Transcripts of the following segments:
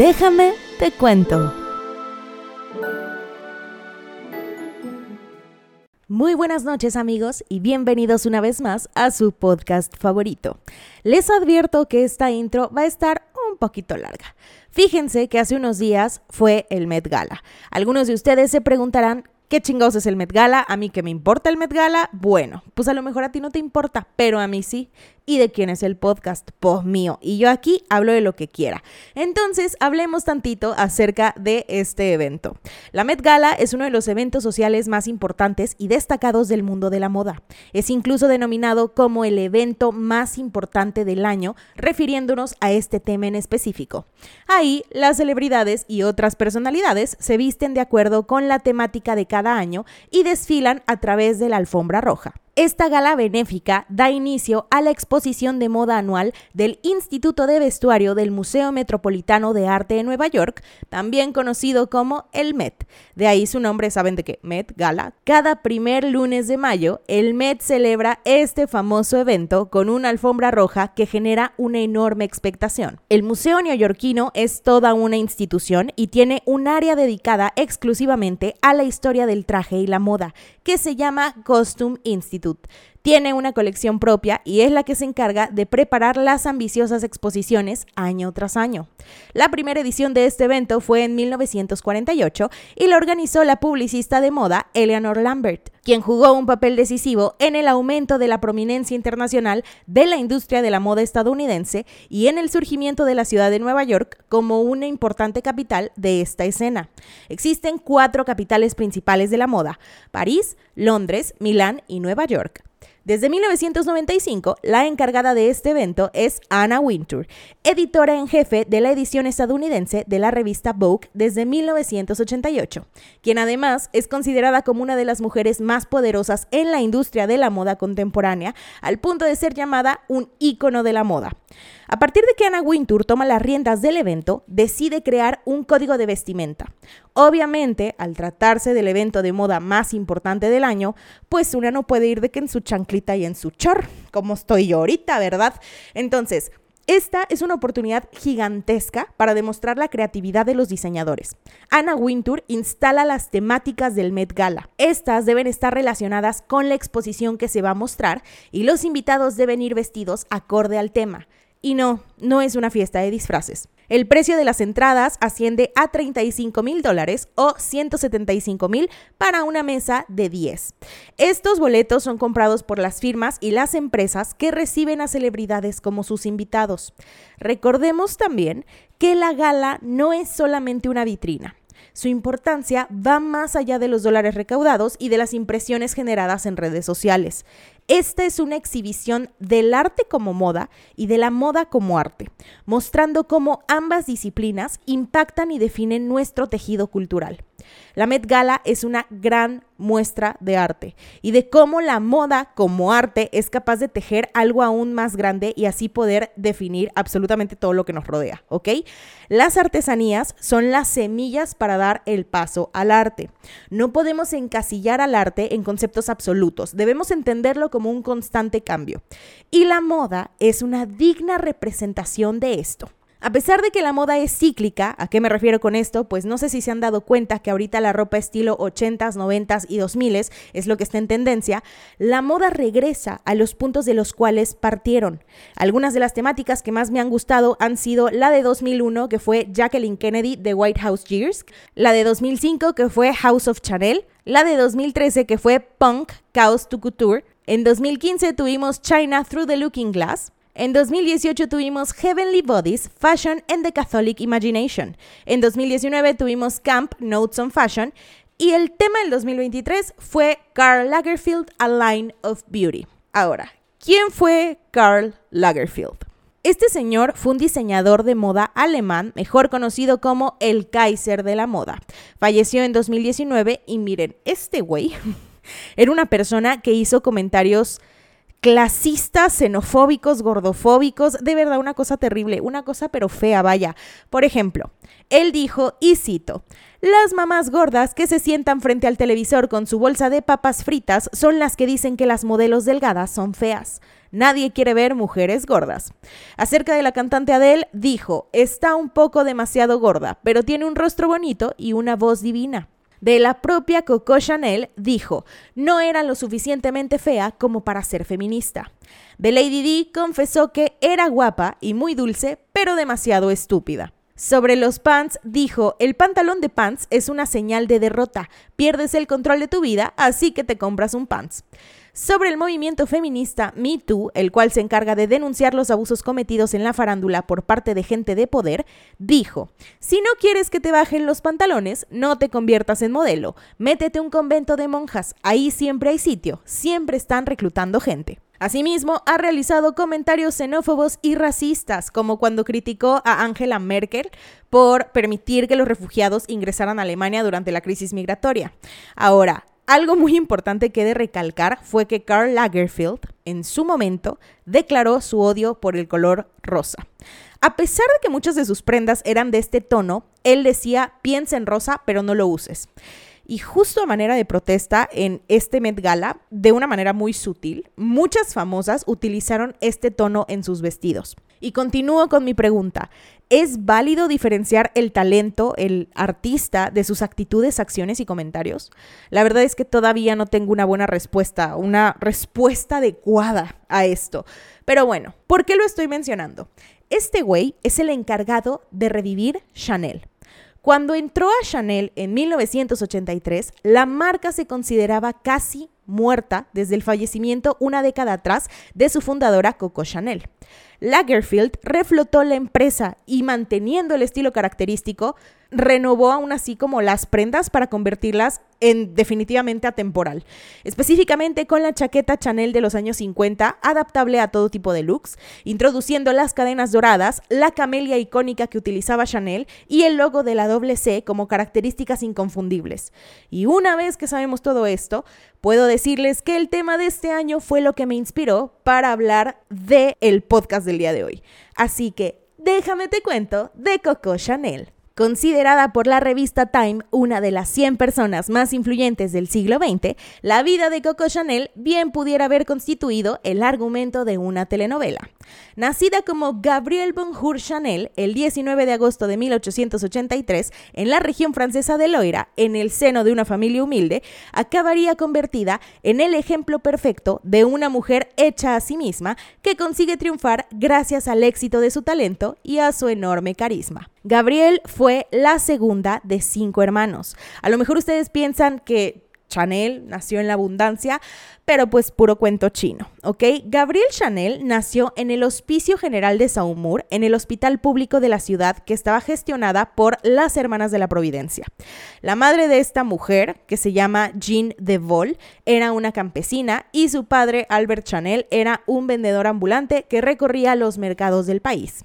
Déjame te cuento. Muy buenas noches amigos y bienvenidos una vez más a su podcast favorito. Les advierto que esta intro va a estar un poquito larga. Fíjense que hace unos días fue el Met Gala. Algunos de ustedes se preguntarán ¿Qué chingados es el Met Gala? A mí que me importa el Met Gala, bueno, pues a lo mejor a ti no te importa, pero a mí sí y de quién es el podcast, pues mío. Y yo aquí hablo de lo que quiera. Entonces, hablemos tantito acerca de este evento. La Met Gala es uno de los eventos sociales más importantes y destacados del mundo de la moda. Es incluso denominado como el evento más importante del año, refiriéndonos a este tema en específico. Ahí, las celebridades y otras personalidades se visten de acuerdo con la temática de cada año y desfilan a través de la alfombra roja. Esta gala benéfica da inicio a la exposición de moda anual del Instituto de Vestuario del Museo Metropolitano de Arte de Nueva York, también conocido como el Met. De ahí su nombre, ¿saben de qué? Met Gala. Cada primer lunes de mayo, el Met celebra este famoso evento con una alfombra roja que genera una enorme expectación. El Museo Neoyorquino es toda una institución y tiene un área dedicada exclusivamente a la historia del traje y la moda, que se llama Costume Institute tud tiene una colección propia y es la que se encarga de preparar las ambiciosas exposiciones año tras año. La primera edición de este evento fue en 1948 y la organizó la publicista de moda Eleanor Lambert, quien jugó un papel decisivo en el aumento de la prominencia internacional de la industria de la moda estadounidense y en el surgimiento de la ciudad de Nueva York como una importante capital de esta escena. Existen cuatro capitales principales de la moda, París, Londres, Milán y Nueva York. Desde 1995, la encargada de este evento es Anna Wintour, editora en jefe de la edición estadounidense de la revista Vogue desde 1988, quien además es considerada como una de las mujeres más poderosas en la industria de la moda contemporánea, al punto de ser llamada un ícono de la moda. A partir de que Anna Wintour toma las riendas del evento, decide crear un código de vestimenta. Obviamente, al tratarse del evento de moda más importante del año, pues una no puede ir de que en su chanclita y en su chor, como estoy yo ahorita, ¿verdad? Entonces, esta es una oportunidad gigantesca para demostrar la creatividad de los diseñadores. Anna Wintour instala las temáticas del Met Gala. Estas deben estar relacionadas con la exposición que se va a mostrar y los invitados deben ir vestidos acorde al tema. Y no, no es una fiesta de disfraces. El precio de las entradas asciende a 35 mil dólares o 175 mil para una mesa de 10. Estos boletos son comprados por las firmas y las empresas que reciben a celebridades como sus invitados. Recordemos también que la gala no es solamente una vitrina. Su importancia va más allá de los dólares recaudados y de las impresiones generadas en redes sociales. Esta es una exhibición del arte como moda y de la moda como arte, mostrando cómo ambas disciplinas impactan y definen nuestro tejido cultural. La Met Gala es una gran muestra de arte y de cómo la moda como arte es capaz de tejer algo aún más grande y así poder definir absolutamente todo lo que nos rodea, ¿ok? Las artesanías son las semillas para dar el paso al arte. No podemos encasillar al arte en conceptos absolutos, debemos entenderlo como un constante cambio. Y la moda es una digna representación de esto. A pesar de que la moda es cíclica, ¿a qué me refiero con esto? Pues no sé si se han dado cuenta que ahorita la ropa estilo 80s, 90s y 2000s es lo que está en tendencia, la moda regresa a los puntos de los cuales partieron. Algunas de las temáticas que más me han gustado han sido la de 2001, que fue Jacqueline Kennedy de White House Years, la de 2005, que fue House of Chanel, la de 2013, que fue Punk, Chaos to Couture, en 2015 tuvimos China Through the Looking Glass, en 2018 tuvimos Heavenly Bodies, Fashion and the Catholic Imagination. En 2019 tuvimos Camp, Notes on Fashion. Y el tema del 2023 fue Karl Lagerfeld, A Line of Beauty. Ahora, ¿quién fue Karl Lagerfeld? Este señor fue un diseñador de moda alemán, mejor conocido como el Kaiser de la moda. Falleció en 2019 y miren, este güey era una persona que hizo comentarios clasistas, xenofóbicos, gordofóbicos, de verdad una cosa terrible, una cosa pero fea, vaya. Por ejemplo, él dijo, y cito, las mamás gordas que se sientan frente al televisor con su bolsa de papas fritas son las que dicen que las modelos delgadas son feas. Nadie quiere ver mujeres gordas. Acerca de la cantante Adele, dijo, está un poco demasiado gorda, pero tiene un rostro bonito y una voz divina de la propia Coco Chanel dijo, no era lo suficientemente fea como para ser feminista. De Lady D confesó que era guapa y muy dulce, pero demasiado estúpida. Sobre los pants dijo, el pantalón de pants es una señal de derrota, pierdes el control de tu vida, así que te compras un pants sobre el movimiento feminista Me Too, el cual se encarga de denunciar los abusos cometidos en la farándula por parte de gente de poder, dijo, si no quieres que te bajen los pantalones, no te conviertas en modelo, métete a un convento de monjas, ahí siempre hay sitio, siempre están reclutando gente. Asimismo, ha realizado comentarios xenófobos y racistas, como cuando criticó a Angela Merkel por permitir que los refugiados ingresaran a Alemania durante la crisis migratoria. Ahora, algo muy importante que he de recalcar fue que Karl Lagerfeld, en su momento, declaró su odio por el color rosa. A pesar de que muchas de sus prendas eran de este tono, él decía, piensa en rosa, pero no lo uses. Y justo a manera de protesta en este Met Gala, de una manera muy sutil, muchas famosas utilizaron este tono en sus vestidos. Y continúo con mi pregunta. ¿Es válido diferenciar el talento, el artista, de sus actitudes, acciones y comentarios? La verdad es que todavía no tengo una buena respuesta, una respuesta adecuada a esto. Pero bueno, ¿por qué lo estoy mencionando? Este güey es el encargado de revivir Chanel. Cuando entró a Chanel en 1983, la marca se consideraba casi muerta desde el fallecimiento una década atrás de su fundadora Coco Chanel. Lagerfield reflotó la empresa y manteniendo el estilo característico, renovó aún así como las prendas para convertirlas en definitivamente atemporal, específicamente con la chaqueta Chanel de los años 50, adaptable a todo tipo de looks, introduciendo las cadenas doradas, la camelia icónica que utilizaba Chanel y el logo de la doble C como características inconfundibles. Y una vez que sabemos todo esto, puedo decirles que el tema de este año fue lo que me inspiró para hablar de el podcast del día de hoy. Así que déjame te cuento de Coco Chanel. Considerada por la revista Time una de las 100 personas más influyentes del siglo XX, la vida de Coco Chanel bien pudiera haber constituido el argumento de una telenovela. Nacida como Gabrielle Bonjour Chanel el 19 de agosto de 1883 en la región francesa de Loira, en el seno de una familia humilde, acabaría convertida en el ejemplo perfecto de una mujer hecha a sí misma que consigue triunfar gracias al éxito de su talento y a su enorme carisma. Gabriel fue la segunda de cinco hermanos. A lo mejor ustedes piensan que Chanel nació en la abundancia, pero pues puro cuento chino, ¿ok? Gabriel Chanel nació en el Hospicio General de Saumur, en el hospital público de la ciudad que estaba gestionada por las Hermanas de la Providencia. La madre de esta mujer, que se llama Jean de Vol, era una campesina y su padre, Albert Chanel, era un vendedor ambulante que recorría los mercados del país.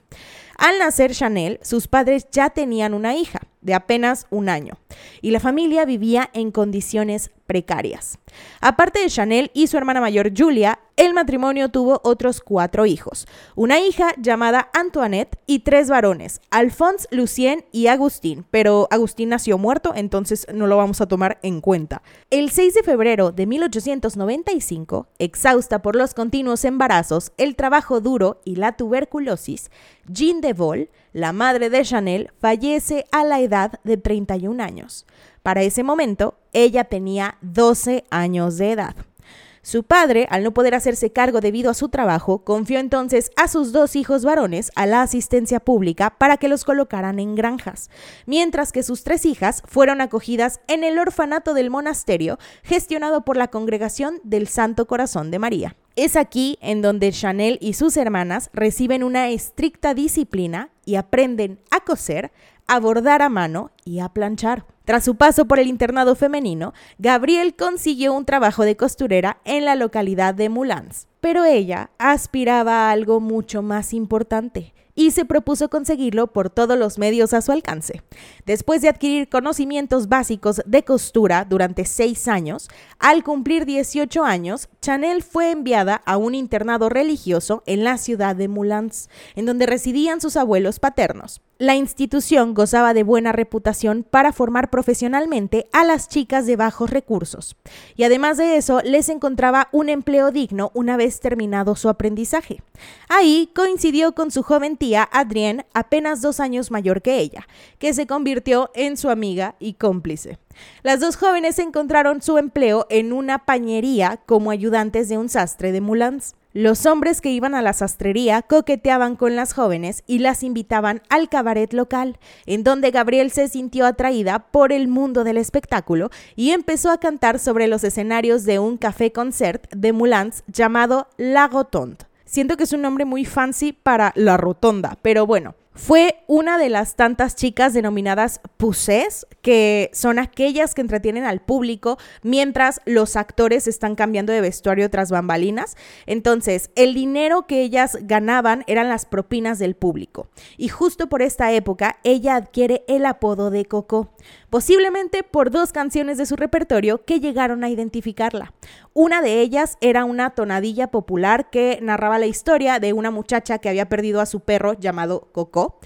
Al nacer Chanel, sus padres ya tenían una hija de apenas un año y la familia vivía en condiciones precarias. Aparte de Chanel y su hermana mayor Julia, el matrimonio tuvo otros cuatro hijos, una hija llamada Antoinette y tres varones, Alphonse, Lucien y Agustín, pero Agustín nació muerto, entonces no lo vamos a tomar en cuenta. El 6 de febrero de 1895, exhausta por los continuos embarazos, el trabajo duro y la tuberculosis, Jean de Vol, la madre de Chanel, fallece a la edad de 31 años. Para ese momento, ella tenía 12 años de edad. Su padre, al no poder hacerse cargo debido a su trabajo, confió entonces a sus dos hijos varones a la asistencia pública para que los colocaran en granjas, mientras que sus tres hijas fueron acogidas en el orfanato del monasterio gestionado por la Congregación del Santo Corazón de María. Es aquí en donde Chanel y sus hermanas reciben una estricta disciplina y aprenden a coser, a bordar a mano y a planchar. Tras su paso por el internado femenino, Gabriel consiguió un trabajo de costurera en la localidad de Moulins. Pero ella aspiraba a algo mucho más importante, y se propuso conseguirlo por todos los medios a su alcance. Después de adquirir conocimientos básicos de costura durante seis años, al cumplir 18 años, Chanel fue enviada a un internado religioso en la ciudad de Moulins, en donde residían sus abuelos paternos. La institución gozaba de buena reputación para formar profesionalmente a las chicas de bajos recursos, y además de eso les encontraba un empleo digno una vez terminado su aprendizaje. Ahí coincidió con su joven tía Adrienne, apenas dos años mayor que ella, que se convirtió en su amiga y cómplice. Las dos jóvenes encontraron su empleo en una pañería como ayudantes de un sastre de Moulins. Los hombres que iban a la sastrería coqueteaban con las jóvenes y las invitaban al cabaret local, en donde Gabriel se sintió atraída por el mundo del espectáculo y empezó a cantar sobre los escenarios de un café-concert de Moulins llamado La Rotonde. Siento que es un nombre muy fancy para La Rotonda, pero bueno, fue una de las tantas chicas denominadas pusés, que son aquellas que entretienen al público mientras los actores están cambiando de vestuario tras bambalinas. Entonces, el dinero que ellas ganaban eran las propinas del público. Y justo por esta época, ella adquiere el apodo de Coco, posiblemente por dos canciones de su repertorio que llegaron a identificarla. Una de ellas era una tonadilla popular que narraba la historia de una muchacha que había perdido a su perro llamado Coco.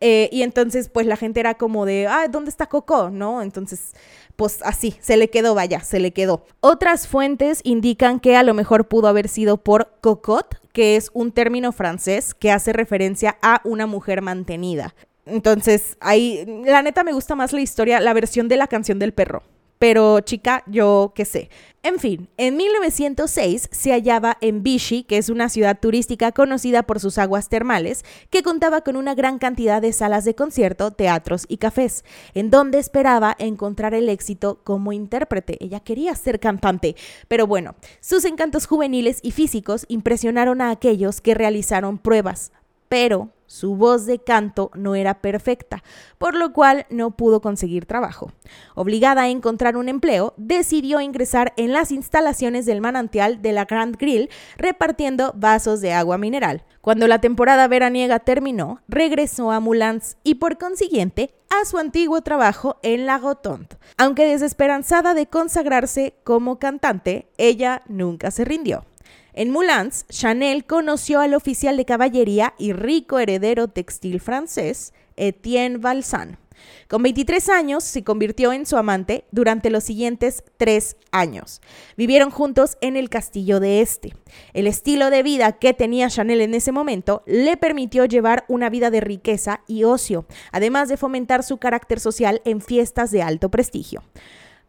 Eh, y entonces, pues la gente era como de, ah, ¿dónde está Coco? ¿No? Entonces, pues así, se le quedó, vaya, se le quedó. Otras fuentes indican que a lo mejor pudo haber sido por cocotte, que es un término francés que hace referencia a una mujer mantenida. Entonces, ahí, la neta me gusta más la historia, la versión de la canción del perro. Pero chica, yo qué sé. En fin, en 1906 se hallaba en Vichy, que es una ciudad turística conocida por sus aguas termales, que contaba con una gran cantidad de salas de concierto, teatros y cafés, en donde esperaba encontrar el éxito como intérprete. Ella quería ser cantante, pero bueno, sus encantos juveniles y físicos impresionaron a aquellos que realizaron pruebas, pero su voz de canto no era perfecta, por lo cual no pudo conseguir trabajo. Obligada a encontrar un empleo, decidió ingresar en las instalaciones del manantial de la Grand Grill repartiendo vasos de agua mineral. Cuando la temporada veraniega terminó, regresó a Moulins y por consiguiente a su antiguo trabajo en la. Aunque desesperanzada de consagrarse como cantante, ella nunca se rindió. En Moulins, Chanel conoció al oficial de caballería y rico heredero textil francés, Etienne Valsan. Con 23 años se convirtió en su amante durante los siguientes tres años. Vivieron juntos en el castillo de este. El estilo de vida que tenía Chanel en ese momento le permitió llevar una vida de riqueza y ocio, además de fomentar su carácter social en fiestas de alto prestigio.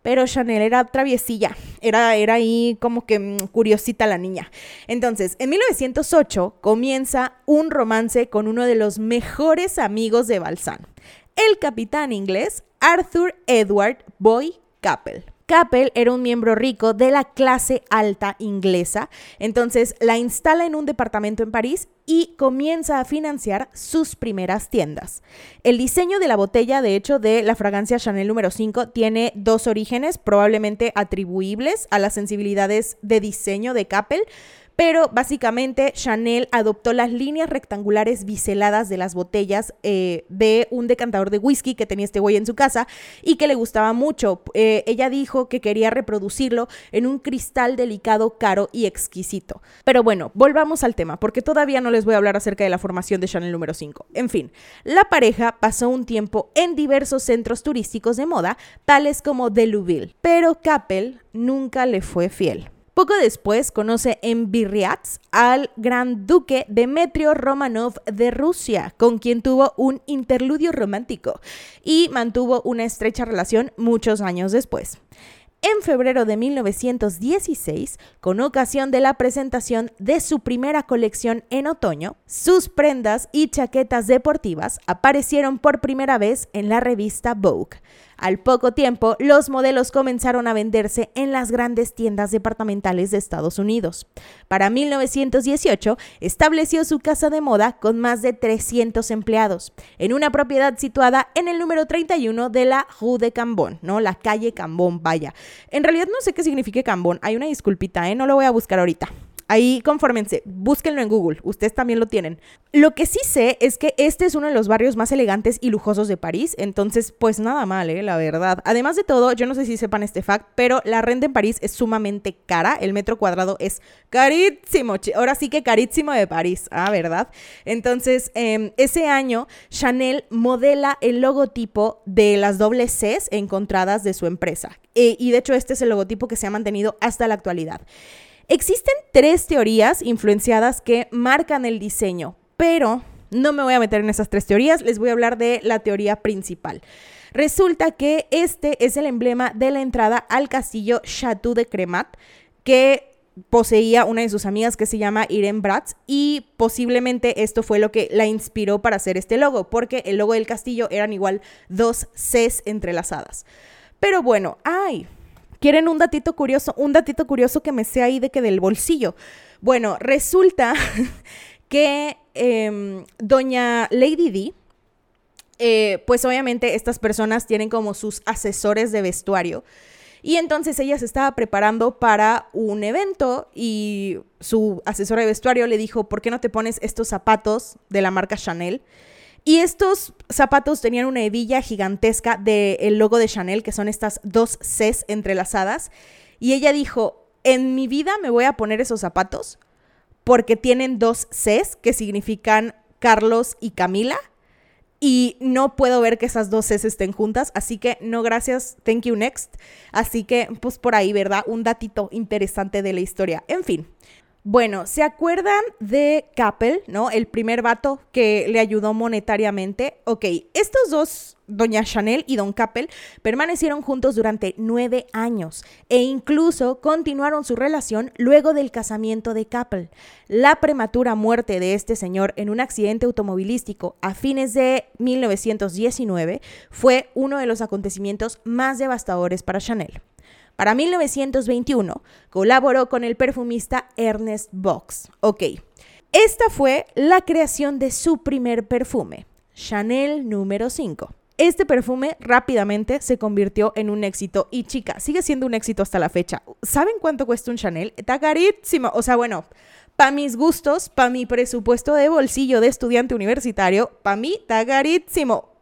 Pero Chanel era traviesilla, era, era ahí como que mm, curiosita la niña. Entonces, en 1908 comienza un romance con uno de los mejores amigos de Balsan, el capitán inglés Arthur Edward Boy Capel. Capel era un miembro rico de la clase alta inglesa, entonces la instala en un departamento en París y comienza a financiar sus primeras tiendas. El diseño de la botella, de hecho, de la fragancia Chanel número 5 tiene dos orígenes probablemente atribuibles a las sensibilidades de diseño de Capel, pero básicamente Chanel adoptó las líneas rectangulares biseladas de las botellas eh, de un decantador de whisky que tenía este güey en su casa y que le gustaba mucho. Eh, ella dijo que quería reproducirlo en un cristal delicado, caro y exquisito. Pero bueno, volvamos al tema, porque todavía no les voy a hablar acerca de la formación de Chanel número 5. En fin, la pareja pasó un tiempo en diversos centros turísticos de moda, tales como Delouville, pero Capel nunca le fue fiel. Poco después conoce en Biarritz al gran duque Demetrio Romanov de Rusia, con quien tuvo un interludio romántico y mantuvo una estrecha relación muchos años después. En febrero de 1916, con ocasión de la presentación de su primera colección en otoño, sus prendas y chaquetas deportivas aparecieron por primera vez en la revista Vogue. Al poco tiempo, los modelos comenzaron a venderse en las grandes tiendas departamentales de Estados Unidos. Para 1918, estableció su casa de moda con más de 300 empleados, en una propiedad situada en el número 31 de la Rue de Cambon, ¿no? La calle Cambon, vaya. En realidad no sé qué significa Cambon, hay una disculpita, ¿eh? No lo voy a buscar ahorita. Ahí confórmense, búsquenlo en Google, ustedes también lo tienen. Lo que sí sé es que este es uno de los barrios más elegantes y lujosos de París, entonces pues nada mal, ¿eh? la verdad. Además de todo, yo no sé si sepan este fact, pero la renta en París es sumamente cara, el metro cuadrado es carísimo, ahora sí que carísimo de París, ah, ¿verdad? Entonces, em, ese año Chanel modela el logotipo de las dobles Cs encontradas de su empresa. E, y de hecho este es el logotipo que se ha mantenido hasta la actualidad. Existen tres teorías influenciadas que marcan el diseño, pero no me voy a meter en esas tres teorías, les voy a hablar de la teoría principal. Resulta que este es el emblema de la entrada al castillo Chateau de Cremat, que poseía una de sus amigas que se llama Irene Bratz y posiblemente esto fue lo que la inspiró para hacer este logo, porque el logo del castillo eran igual dos Cs entrelazadas. Pero bueno, ay, ¿Quieren un datito curioso? Un datito curioso que me sea ahí de que del bolsillo. Bueno, resulta que em, doña Lady D, eh, pues obviamente estas personas tienen como sus asesores de vestuario. Y entonces ella se estaba preparando para un evento y su asesora de vestuario le dijo, ¿por qué no te pones estos zapatos de la marca Chanel? Y estos zapatos tenían una hebilla gigantesca del logo de Chanel, que son estas dos Cs entrelazadas. Y ella dijo, en mi vida me voy a poner esos zapatos porque tienen dos Cs que significan Carlos y Camila. Y no puedo ver que esas dos Cs estén juntas, así que no gracias, thank you next. Así que pues por ahí, ¿verdad? Un datito interesante de la historia. En fin, bueno, ¿se acuerdan de Capel, no? El primer vato que le ayudó monetariamente. Ok, estos dos, Doña Chanel y Don Capel, permanecieron juntos durante nueve años e incluso continuaron su relación luego del casamiento de Capel. La prematura muerte de este señor en un accidente automovilístico a fines de 1919 fue uno de los acontecimientos más devastadores para Chanel. Para 1921 colaboró con el perfumista Ernest Box. Ok, esta fue la creación de su primer perfume, Chanel número 5. Este perfume rápidamente se convirtió en un éxito y chica, sigue siendo un éxito hasta la fecha. ¿Saben cuánto cuesta un Chanel? Está carísimo. O sea, bueno, para mis gustos, para mi presupuesto de bolsillo de estudiante universitario, para mí está carísimo.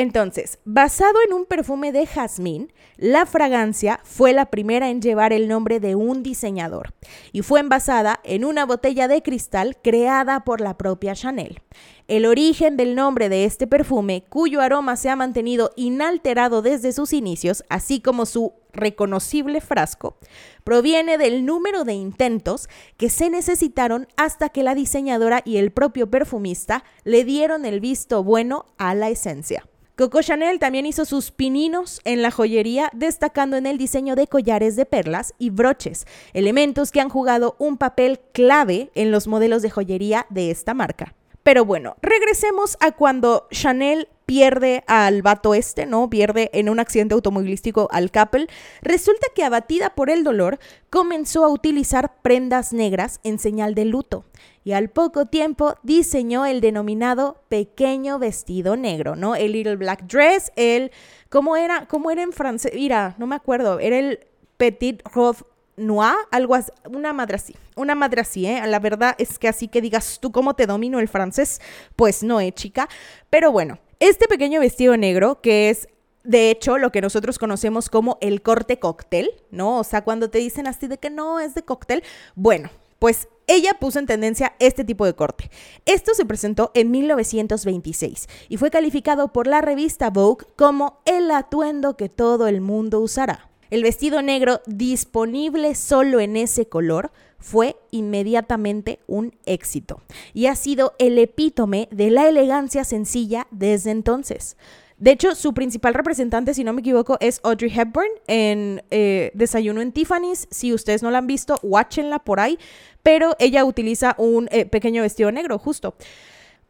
Entonces, basado en un perfume de jazmín, la fragancia fue la primera en llevar el nombre de un diseñador y fue envasada en una botella de cristal creada por la propia Chanel. El origen del nombre de este perfume, cuyo aroma se ha mantenido inalterado desde sus inicios, así como su reconocible frasco, proviene del número de intentos que se necesitaron hasta que la diseñadora y el propio perfumista le dieron el visto bueno a la esencia. Coco Chanel también hizo sus pininos en la joyería, destacando en el diseño de collares de perlas y broches, elementos que han jugado un papel clave en los modelos de joyería de esta marca. Pero bueno, regresemos a cuando Chanel pierde al vato este, ¿no? Pierde en un accidente automovilístico al couple. Resulta que abatida por el dolor, comenzó a utilizar prendas negras en señal de luto. Y al poco tiempo diseñó el denominado pequeño vestido negro, ¿no? El little black dress, el... ¿Cómo era? ¿Cómo era en francés? Mira, no me acuerdo. Era el petit robe noir, algo así, una madre así, una madre así, ¿eh? La verdad es que así que digas tú cómo te domino el francés, pues no, ¿eh, chica? Pero bueno, este pequeño vestido negro, que es de hecho, lo que nosotros conocemos como el corte cóctel, ¿no? O sea, cuando te dicen así de que no es de cóctel, bueno, pues ella puso en tendencia este tipo de corte. Esto se presentó en 1926 y fue calificado por la revista Vogue como el atuendo que todo el mundo usará. El vestido negro disponible solo en ese color fue inmediatamente un éxito y ha sido el epítome de la elegancia sencilla desde entonces. De hecho, su principal representante, si no me equivoco, es Audrey Hepburn en eh, Desayuno en Tiffany's. Si ustedes no la han visto, watchenla por ahí. Pero ella utiliza un eh, pequeño vestido negro, justo.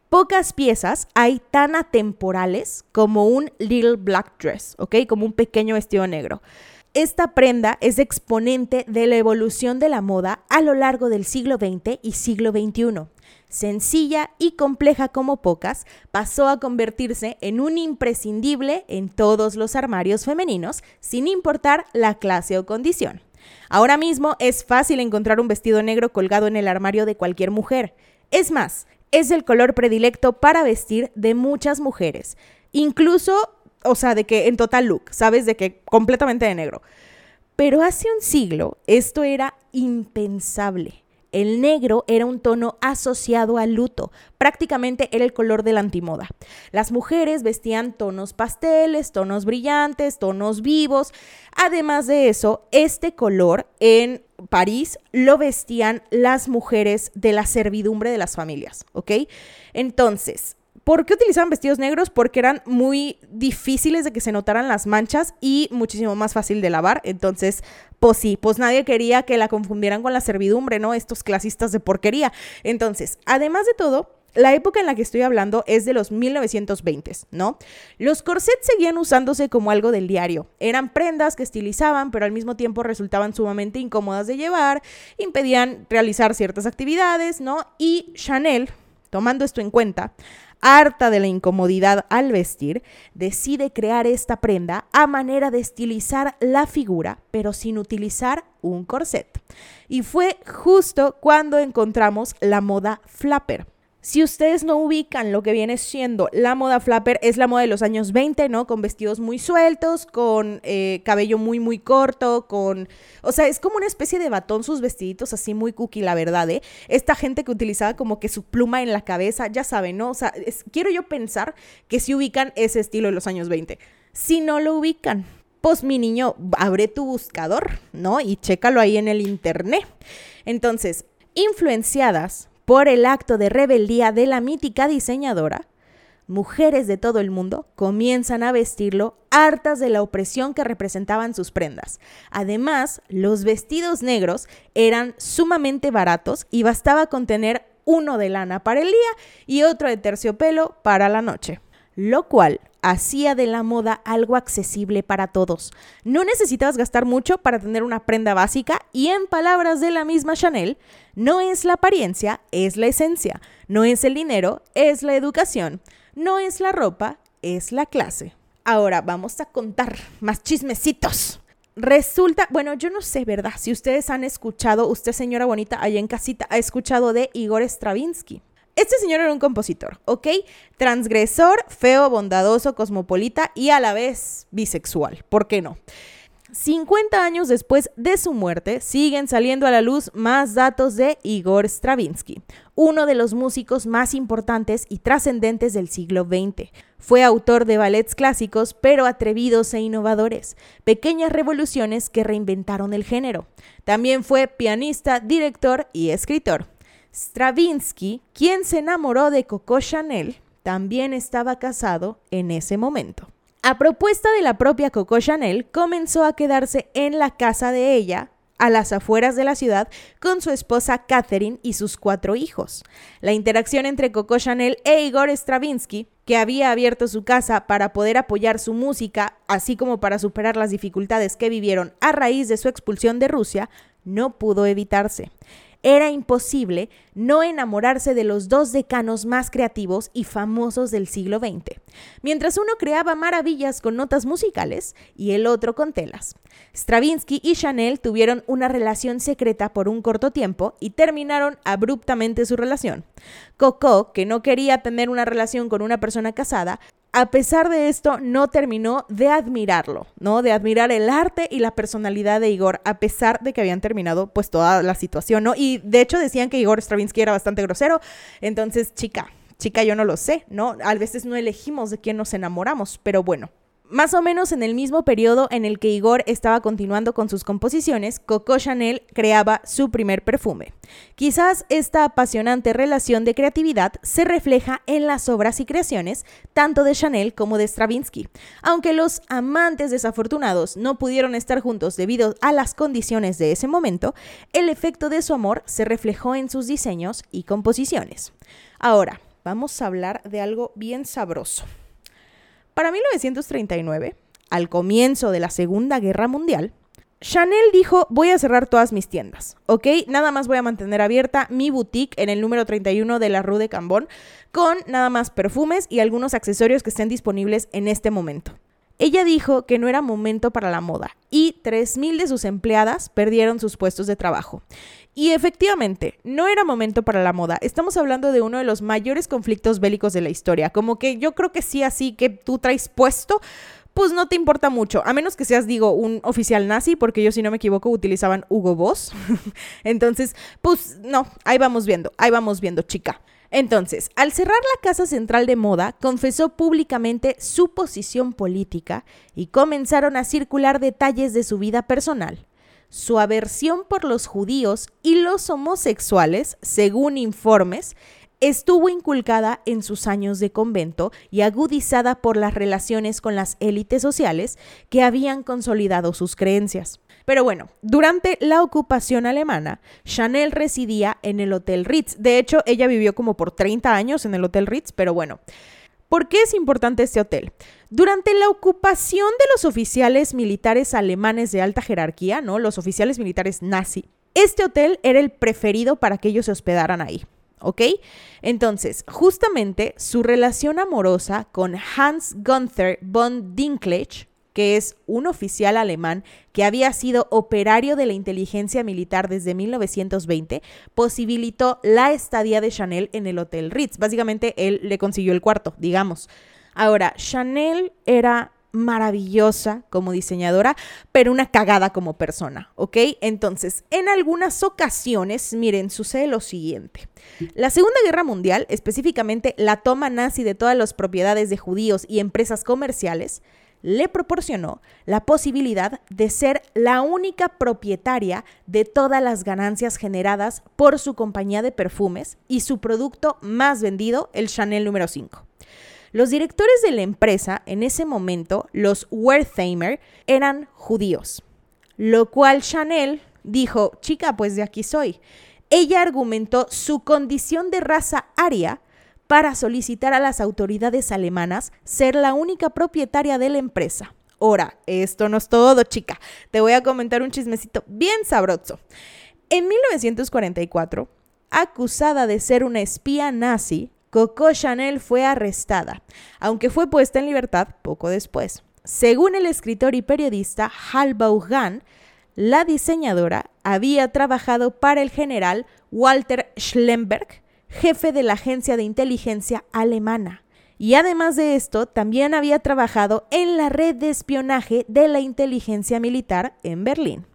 Pocas piezas hay tan atemporales como un little black dress, ¿ok? Como un pequeño vestido negro. Esta prenda es exponente de la evolución de la moda a lo largo del siglo XX y siglo XXI. Sencilla y compleja como pocas, pasó a convertirse en un imprescindible en todos los armarios femeninos, sin importar la clase o condición. Ahora mismo es fácil encontrar un vestido negro colgado en el armario de cualquier mujer. Es más, es el color predilecto para vestir de muchas mujeres. Incluso, o sea, de que en total look, ¿sabes? De que completamente de negro. Pero hace un siglo esto era impensable. El negro era un tono asociado al luto, prácticamente era el color de la antimoda. Las mujeres vestían tonos pasteles, tonos brillantes, tonos vivos. Además de eso, este color en París lo vestían las mujeres de la servidumbre de las familias, ¿ok? Entonces, ¿Por qué utilizaban vestidos negros? Porque eran muy difíciles de que se notaran las manchas y muchísimo más fácil de lavar. Entonces, pues sí, pues nadie quería que la confundieran con la servidumbre, ¿no? Estos clasistas de porquería. Entonces, además de todo, la época en la que estoy hablando es de los 1920s, ¿no? Los corsets seguían usándose como algo del diario. Eran prendas que estilizaban, pero al mismo tiempo resultaban sumamente incómodas de llevar, impedían realizar ciertas actividades, ¿no? Y Chanel, tomando esto en cuenta, harta de la incomodidad al vestir, decide crear esta prenda a manera de estilizar la figura, pero sin utilizar un corset. Y fue justo cuando encontramos la moda flapper. Si ustedes no ubican lo que viene siendo la moda flapper, es la moda de los años 20, ¿no? Con vestidos muy sueltos, con eh, cabello muy, muy corto, con... O sea, es como una especie de batón sus vestiditos así muy cookie, la verdad, ¿eh? Esta gente que utilizaba como que su pluma en la cabeza, ya saben, ¿no? O sea, quiero yo pensar que si ubican ese estilo de los años 20. Si no lo ubican, pues mi niño, abre tu buscador, ¿no? Y chécalo ahí en el internet. Entonces, influenciadas por el acto de rebeldía de la mítica diseñadora, mujeres de todo el mundo comienzan a vestirlo hartas de la opresión que representaban sus prendas. Además, los vestidos negros eran sumamente baratos y bastaba con tener uno de lana para el día y otro de terciopelo para la noche, lo cual hacía de la moda algo accesible para todos. No necesitabas gastar mucho para tener una prenda básica y en palabras de la misma Chanel, no es la apariencia, es la esencia. No es el dinero, es la educación. No es la ropa, es la clase. Ahora vamos a contar más chismecitos. Resulta, bueno, yo no sé, ¿verdad? Si ustedes han escuchado, usted señora bonita allá en casita, ha escuchado de Igor Stravinsky. Este señor era un compositor, ¿ok? Transgresor, feo, bondadoso, cosmopolita y a la vez bisexual. ¿Por qué no? 50 años después de su muerte, siguen saliendo a la luz más datos de Igor Stravinsky, uno de los músicos más importantes y trascendentes del siglo XX. Fue autor de ballets clásicos, pero atrevidos e innovadores, pequeñas revoluciones que reinventaron el género. También fue pianista, director y escritor. Stravinsky, quien se enamoró de Coco Chanel, también estaba casado en ese momento. A propuesta de la propia Coco Chanel, comenzó a quedarse en la casa de ella, a las afueras de la ciudad, con su esposa Catherine y sus cuatro hijos. La interacción entre Coco Chanel e Igor Stravinsky, que había abierto su casa para poder apoyar su música, así como para superar las dificultades que vivieron a raíz de su expulsión de Rusia, no pudo evitarse era imposible no enamorarse de los dos decanos más creativos y famosos del siglo XX, mientras uno creaba maravillas con notas musicales y el otro con telas. Stravinsky y Chanel tuvieron una relación secreta por un corto tiempo y terminaron abruptamente su relación. Coco, que no quería tener una relación con una persona casada, a pesar de esto, no terminó de admirarlo, ¿no? De admirar el arte y la personalidad de Igor, a pesar de que habían terminado pues toda la situación, ¿no? Y de hecho decían que Igor Stravinsky era bastante grosero, entonces, chica, chica, yo no lo sé, ¿no? A veces no elegimos de quién nos enamoramos, pero bueno. Más o menos en el mismo periodo en el que Igor estaba continuando con sus composiciones, Coco Chanel creaba su primer perfume. Quizás esta apasionante relación de creatividad se refleja en las obras y creaciones tanto de Chanel como de Stravinsky. Aunque los amantes desafortunados no pudieron estar juntos debido a las condiciones de ese momento, el efecto de su amor se reflejó en sus diseños y composiciones. Ahora, vamos a hablar de algo bien sabroso. Para 1939, al comienzo de la Segunda Guerra Mundial, Chanel dijo, voy a cerrar todas mis tiendas, ¿ok? Nada más voy a mantener abierta mi boutique en el número 31 de la Rue de Cambón con nada más perfumes y algunos accesorios que estén disponibles en este momento. Ella dijo que no era momento para la moda y 3.000 de sus empleadas perdieron sus puestos de trabajo. Y efectivamente, no era momento para la moda. Estamos hablando de uno de los mayores conflictos bélicos de la historia. Como que yo creo que sí, así que tú traes puesto, pues no te importa mucho, a menos que seas, digo, un oficial nazi, porque yo si no me equivoco utilizaban Hugo Boss. Entonces, pues no, ahí vamos viendo, ahí vamos viendo, chica. Entonces, al cerrar la Casa Central de Moda, confesó públicamente su posición política y comenzaron a circular detalles de su vida personal. Su aversión por los judíos y los homosexuales, según informes, estuvo inculcada en sus años de convento y agudizada por las relaciones con las élites sociales que habían consolidado sus creencias. Pero bueno, durante la ocupación alemana, Chanel residía en el Hotel Ritz. De hecho, ella vivió como por 30 años en el Hotel Ritz, pero bueno. ¿Por qué es importante este hotel? Durante la ocupación de los oficiales militares alemanes de alta jerarquía, ¿no? Los oficiales militares nazi, este hotel era el preferido para que ellos se hospedaran ahí. ¿ok? Entonces, justamente su relación amorosa con Hans Gunther von Dinklage, que es un oficial alemán que había sido operario de la inteligencia militar desde 1920, posibilitó la estadía de Chanel en el Hotel Ritz. Básicamente, él le consiguió el cuarto, digamos. Ahora, Chanel era maravillosa como diseñadora, pero una cagada como persona, ¿ok? Entonces, en algunas ocasiones, miren, sucede lo siguiente. La Segunda Guerra Mundial, específicamente la toma nazi de todas las propiedades de judíos y empresas comerciales, le proporcionó la posibilidad de ser la única propietaria de todas las ganancias generadas por su compañía de perfumes y su producto más vendido, el Chanel número 5. Los directores de la empresa en ese momento, los Wertheimer, eran judíos, lo cual Chanel dijo, chica, pues de aquí soy. Ella argumentó su condición de raza aria para solicitar a las autoridades alemanas ser la única propietaria de la empresa. Ahora, esto no es todo, chica. Te voy a comentar un chismecito bien sabroso. En 1944, acusada de ser una espía nazi, Coco Chanel fue arrestada, aunque fue puesta en libertad poco después. Según el escritor y periodista Hal Vaughan, la diseñadora había trabajado para el general Walter Schlemberg, jefe de la agencia de inteligencia alemana. Y además de esto, también había trabajado en la red de espionaje de la inteligencia militar en Berlín.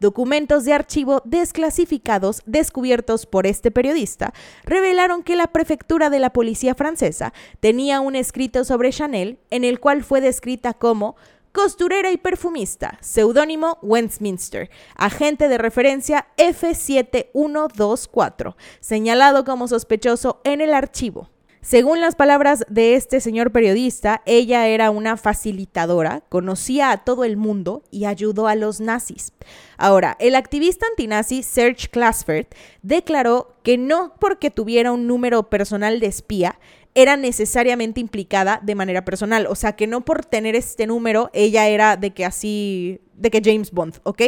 Documentos de archivo desclasificados descubiertos por este periodista revelaron que la prefectura de la policía francesa tenía un escrito sobre Chanel en el cual fue descrita como costurera y perfumista, seudónimo Westminster, agente de referencia F7124, señalado como sospechoso en el archivo. Según las palabras de este señor periodista, ella era una facilitadora, conocía a todo el mundo y ayudó a los nazis. Ahora, el activista antinazi Serge Klassfeld declaró que no porque tuviera un número personal de espía, era necesariamente implicada de manera personal. O sea, que no por tener este número, ella era de que así, de que James Bond, ¿ok?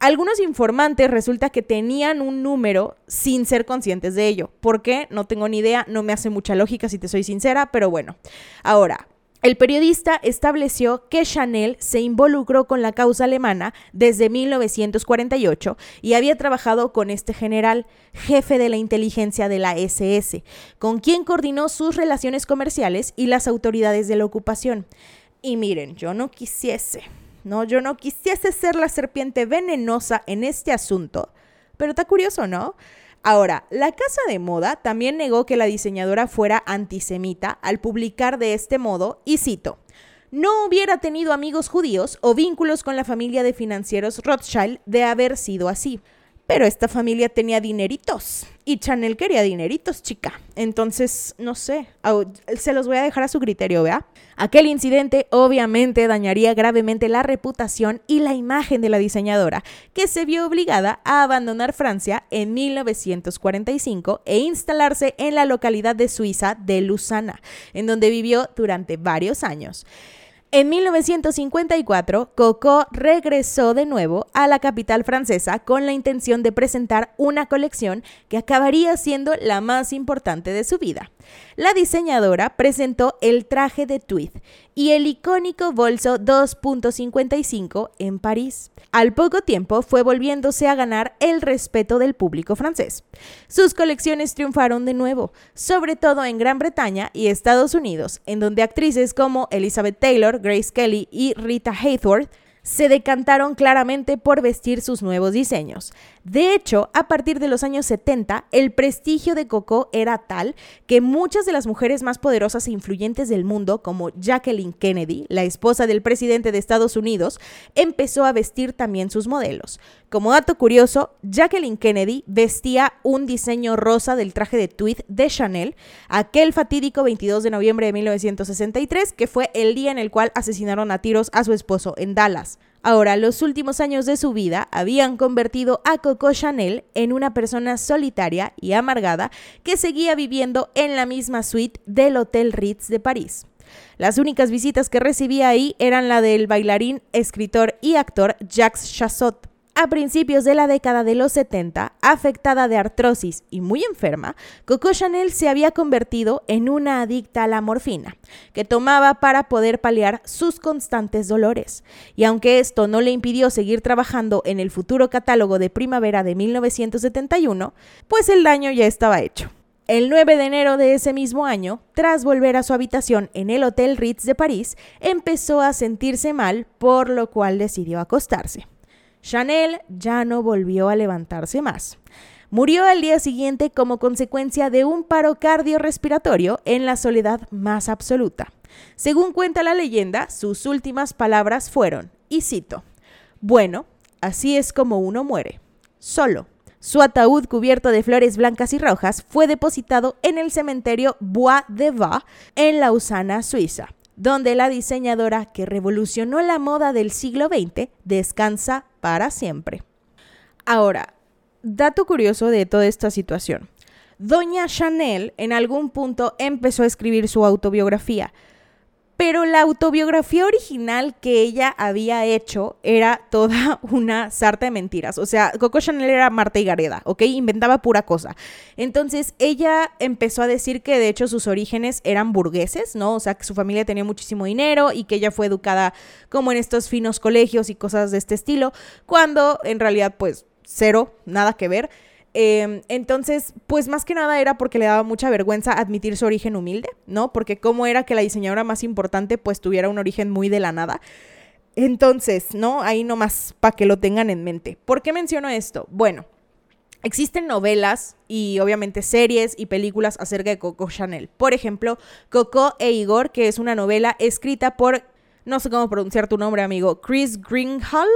Algunos informantes resulta que tenían un número sin ser conscientes de ello. ¿Por qué? No tengo ni idea, no me hace mucha lógica si te soy sincera, pero bueno. Ahora, el periodista estableció que Chanel se involucró con la causa alemana desde 1948 y había trabajado con este general, jefe de la inteligencia de la SS, con quien coordinó sus relaciones comerciales y las autoridades de la ocupación. Y miren, yo no quisiese ¿no? Yo no quisiese ser la serpiente venenosa en este asunto, pero está curioso, ¿no? Ahora, la casa de moda también negó que la diseñadora fuera antisemita al publicar de este modo, y cito, no hubiera tenido amigos judíos o vínculos con la familia de financieros Rothschild de haber sido así. Pero esta familia tenía dineritos y Chanel quería dineritos, chica. Entonces, no sé, se los voy a dejar a su criterio, ¿vea? Aquel incidente obviamente dañaría gravemente la reputación y la imagen de la diseñadora, que se vio obligada a abandonar Francia en 1945 e instalarse en la localidad de Suiza de Lusana, en donde vivió durante varios años. En 1954, Coco regresó de nuevo a la capital francesa con la intención de presentar una colección que acabaría siendo la más importante de su vida. La diseñadora presentó el traje de tweed y el icónico bolso 2.55 en París. Al poco tiempo fue volviéndose a ganar el respeto del público francés. Sus colecciones triunfaron de nuevo, sobre todo en Gran Bretaña y Estados Unidos, en donde actrices como Elizabeth Taylor, Grace Kelly y Rita Hayworth se decantaron claramente por vestir sus nuevos diseños. De hecho, a partir de los años 70, el prestigio de Coco era tal que muchas de las mujeres más poderosas e influyentes del mundo, como Jacqueline Kennedy, la esposa del presidente de Estados Unidos, empezó a vestir también sus modelos. Como dato curioso, Jacqueline Kennedy vestía un diseño rosa del traje de tweed de Chanel aquel fatídico 22 de noviembre de 1963, que fue el día en el cual asesinaron a tiros a su esposo en Dallas. Ahora, los últimos años de su vida habían convertido a Coco Chanel en una persona solitaria y amargada que seguía viviendo en la misma suite del Hotel Ritz de París. Las únicas visitas que recibía ahí eran la del bailarín, escritor y actor Jacques Chassot. A principios de la década de los 70, afectada de artrosis y muy enferma, Coco Chanel se había convertido en una adicta a la morfina, que tomaba para poder paliar sus constantes dolores. Y aunque esto no le impidió seguir trabajando en el futuro catálogo de primavera de 1971, pues el daño ya estaba hecho. El 9 de enero de ese mismo año, tras volver a su habitación en el Hotel Ritz de París, empezó a sentirse mal, por lo cual decidió acostarse. Chanel ya no volvió a levantarse más. Murió al día siguiente como consecuencia de un paro cardiorrespiratorio en la soledad más absoluta. Según cuenta la leyenda, sus últimas palabras fueron, y cito, Bueno, así es como uno muere, solo. Su ataúd cubierto de flores blancas y rojas fue depositado en el cementerio Bois de Va en Lausana, Suiza donde la diseñadora que revolucionó la moda del siglo XX descansa para siempre. Ahora, dato curioso de toda esta situación. Doña Chanel en algún punto empezó a escribir su autobiografía, pero la autobiografía original que ella había hecho era toda una sarta de mentiras. O sea, Coco Chanel era Marta y Gareda, ¿ok? Inventaba pura cosa. Entonces, ella empezó a decir que de hecho sus orígenes eran burgueses, ¿no? O sea, que su familia tenía muchísimo dinero y que ella fue educada como en estos finos colegios y cosas de este estilo, cuando en realidad, pues, cero, nada que ver. Em, entonces, pues más que nada era porque le daba mucha vergüenza admitir su origen humilde, ¿no? Porque cómo era que la diseñadora más importante pues tuviera un origen muy de la nada. Entonces, ¿no? Ahí nomás para que lo tengan en mente. ¿Por qué menciono esto? Bueno, Existen novelas y obviamente series y películas acerca de Coco Chanel. Por ejemplo, Coco e Igor, que es una novela escrita por, no sé cómo pronunciar tu nombre, amigo, Chris Greenhalgh.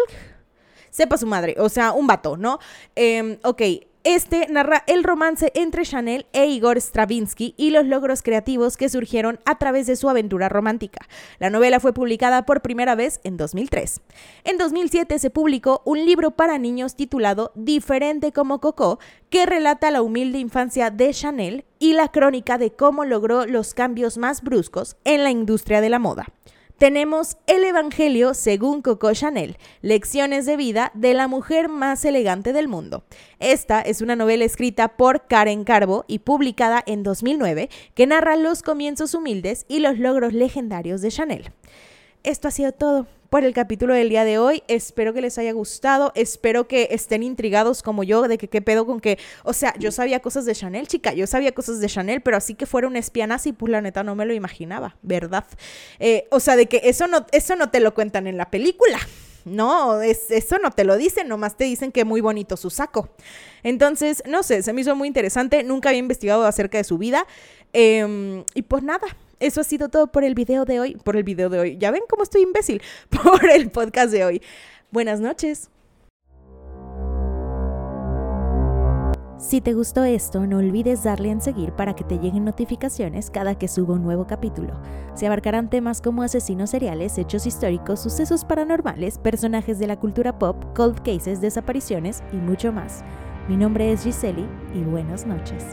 Sepa su madre, o sea, un vato, ¿no? Eh, ok, este narra el romance entre Chanel e Igor Stravinsky y los logros creativos que surgieron a través de su aventura romántica. La novela fue publicada por primera vez en 2003. En 2007 se publicó un libro para niños titulado Diferente como Coco, que relata la humilde infancia de Chanel y la crónica de cómo logró los cambios más bruscos en la industria de la moda tenemos el Evangelio según Coco Chanel, lecciones de vida de la mujer más elegante del mundo. Esta es una novela escrita por Karen Carbo y publicada en 2009 que narra los comienzos humildes y los logros legendarios de Chanel. Esto ha sido todo por el capítulo del día de hoy. Espero que les haya gustado. Espero que estén intrigados como yo de que qué pedo con que, o sea, yo sabía cosas de Chanel, chica, yo sabía cosas de Chanel, pero así que fuera una espía nazi, pues la neta no me lo imaginaba, ¿verdad? Eh, o sea, de que eso no, eso no te lo cuentan en la película. No, es, eso no te lo dicen, nomás te dicen que muy bonito su saco. Entonces, no sé, se me hizo muy interesante, nunca había investigado acerca de su vida. Em, y pues nada, eso ha sido todo por el video de hoy. Por el video de hoy. Ya ven cómo estoy imbécil. Por el podcast de hoy. Buenas noches. Si te gustó esto, no olvides darle en seguir para que te lleguen notificaciones cada que suba un nuevo capítulo. Se abarcarán temas como asesinos seriales, hechos históricos, sucesos paranormales, personajes de la cultura pop, cold cases, desapariciones y mucho más. Mi nombre es Giseli y buenas noches.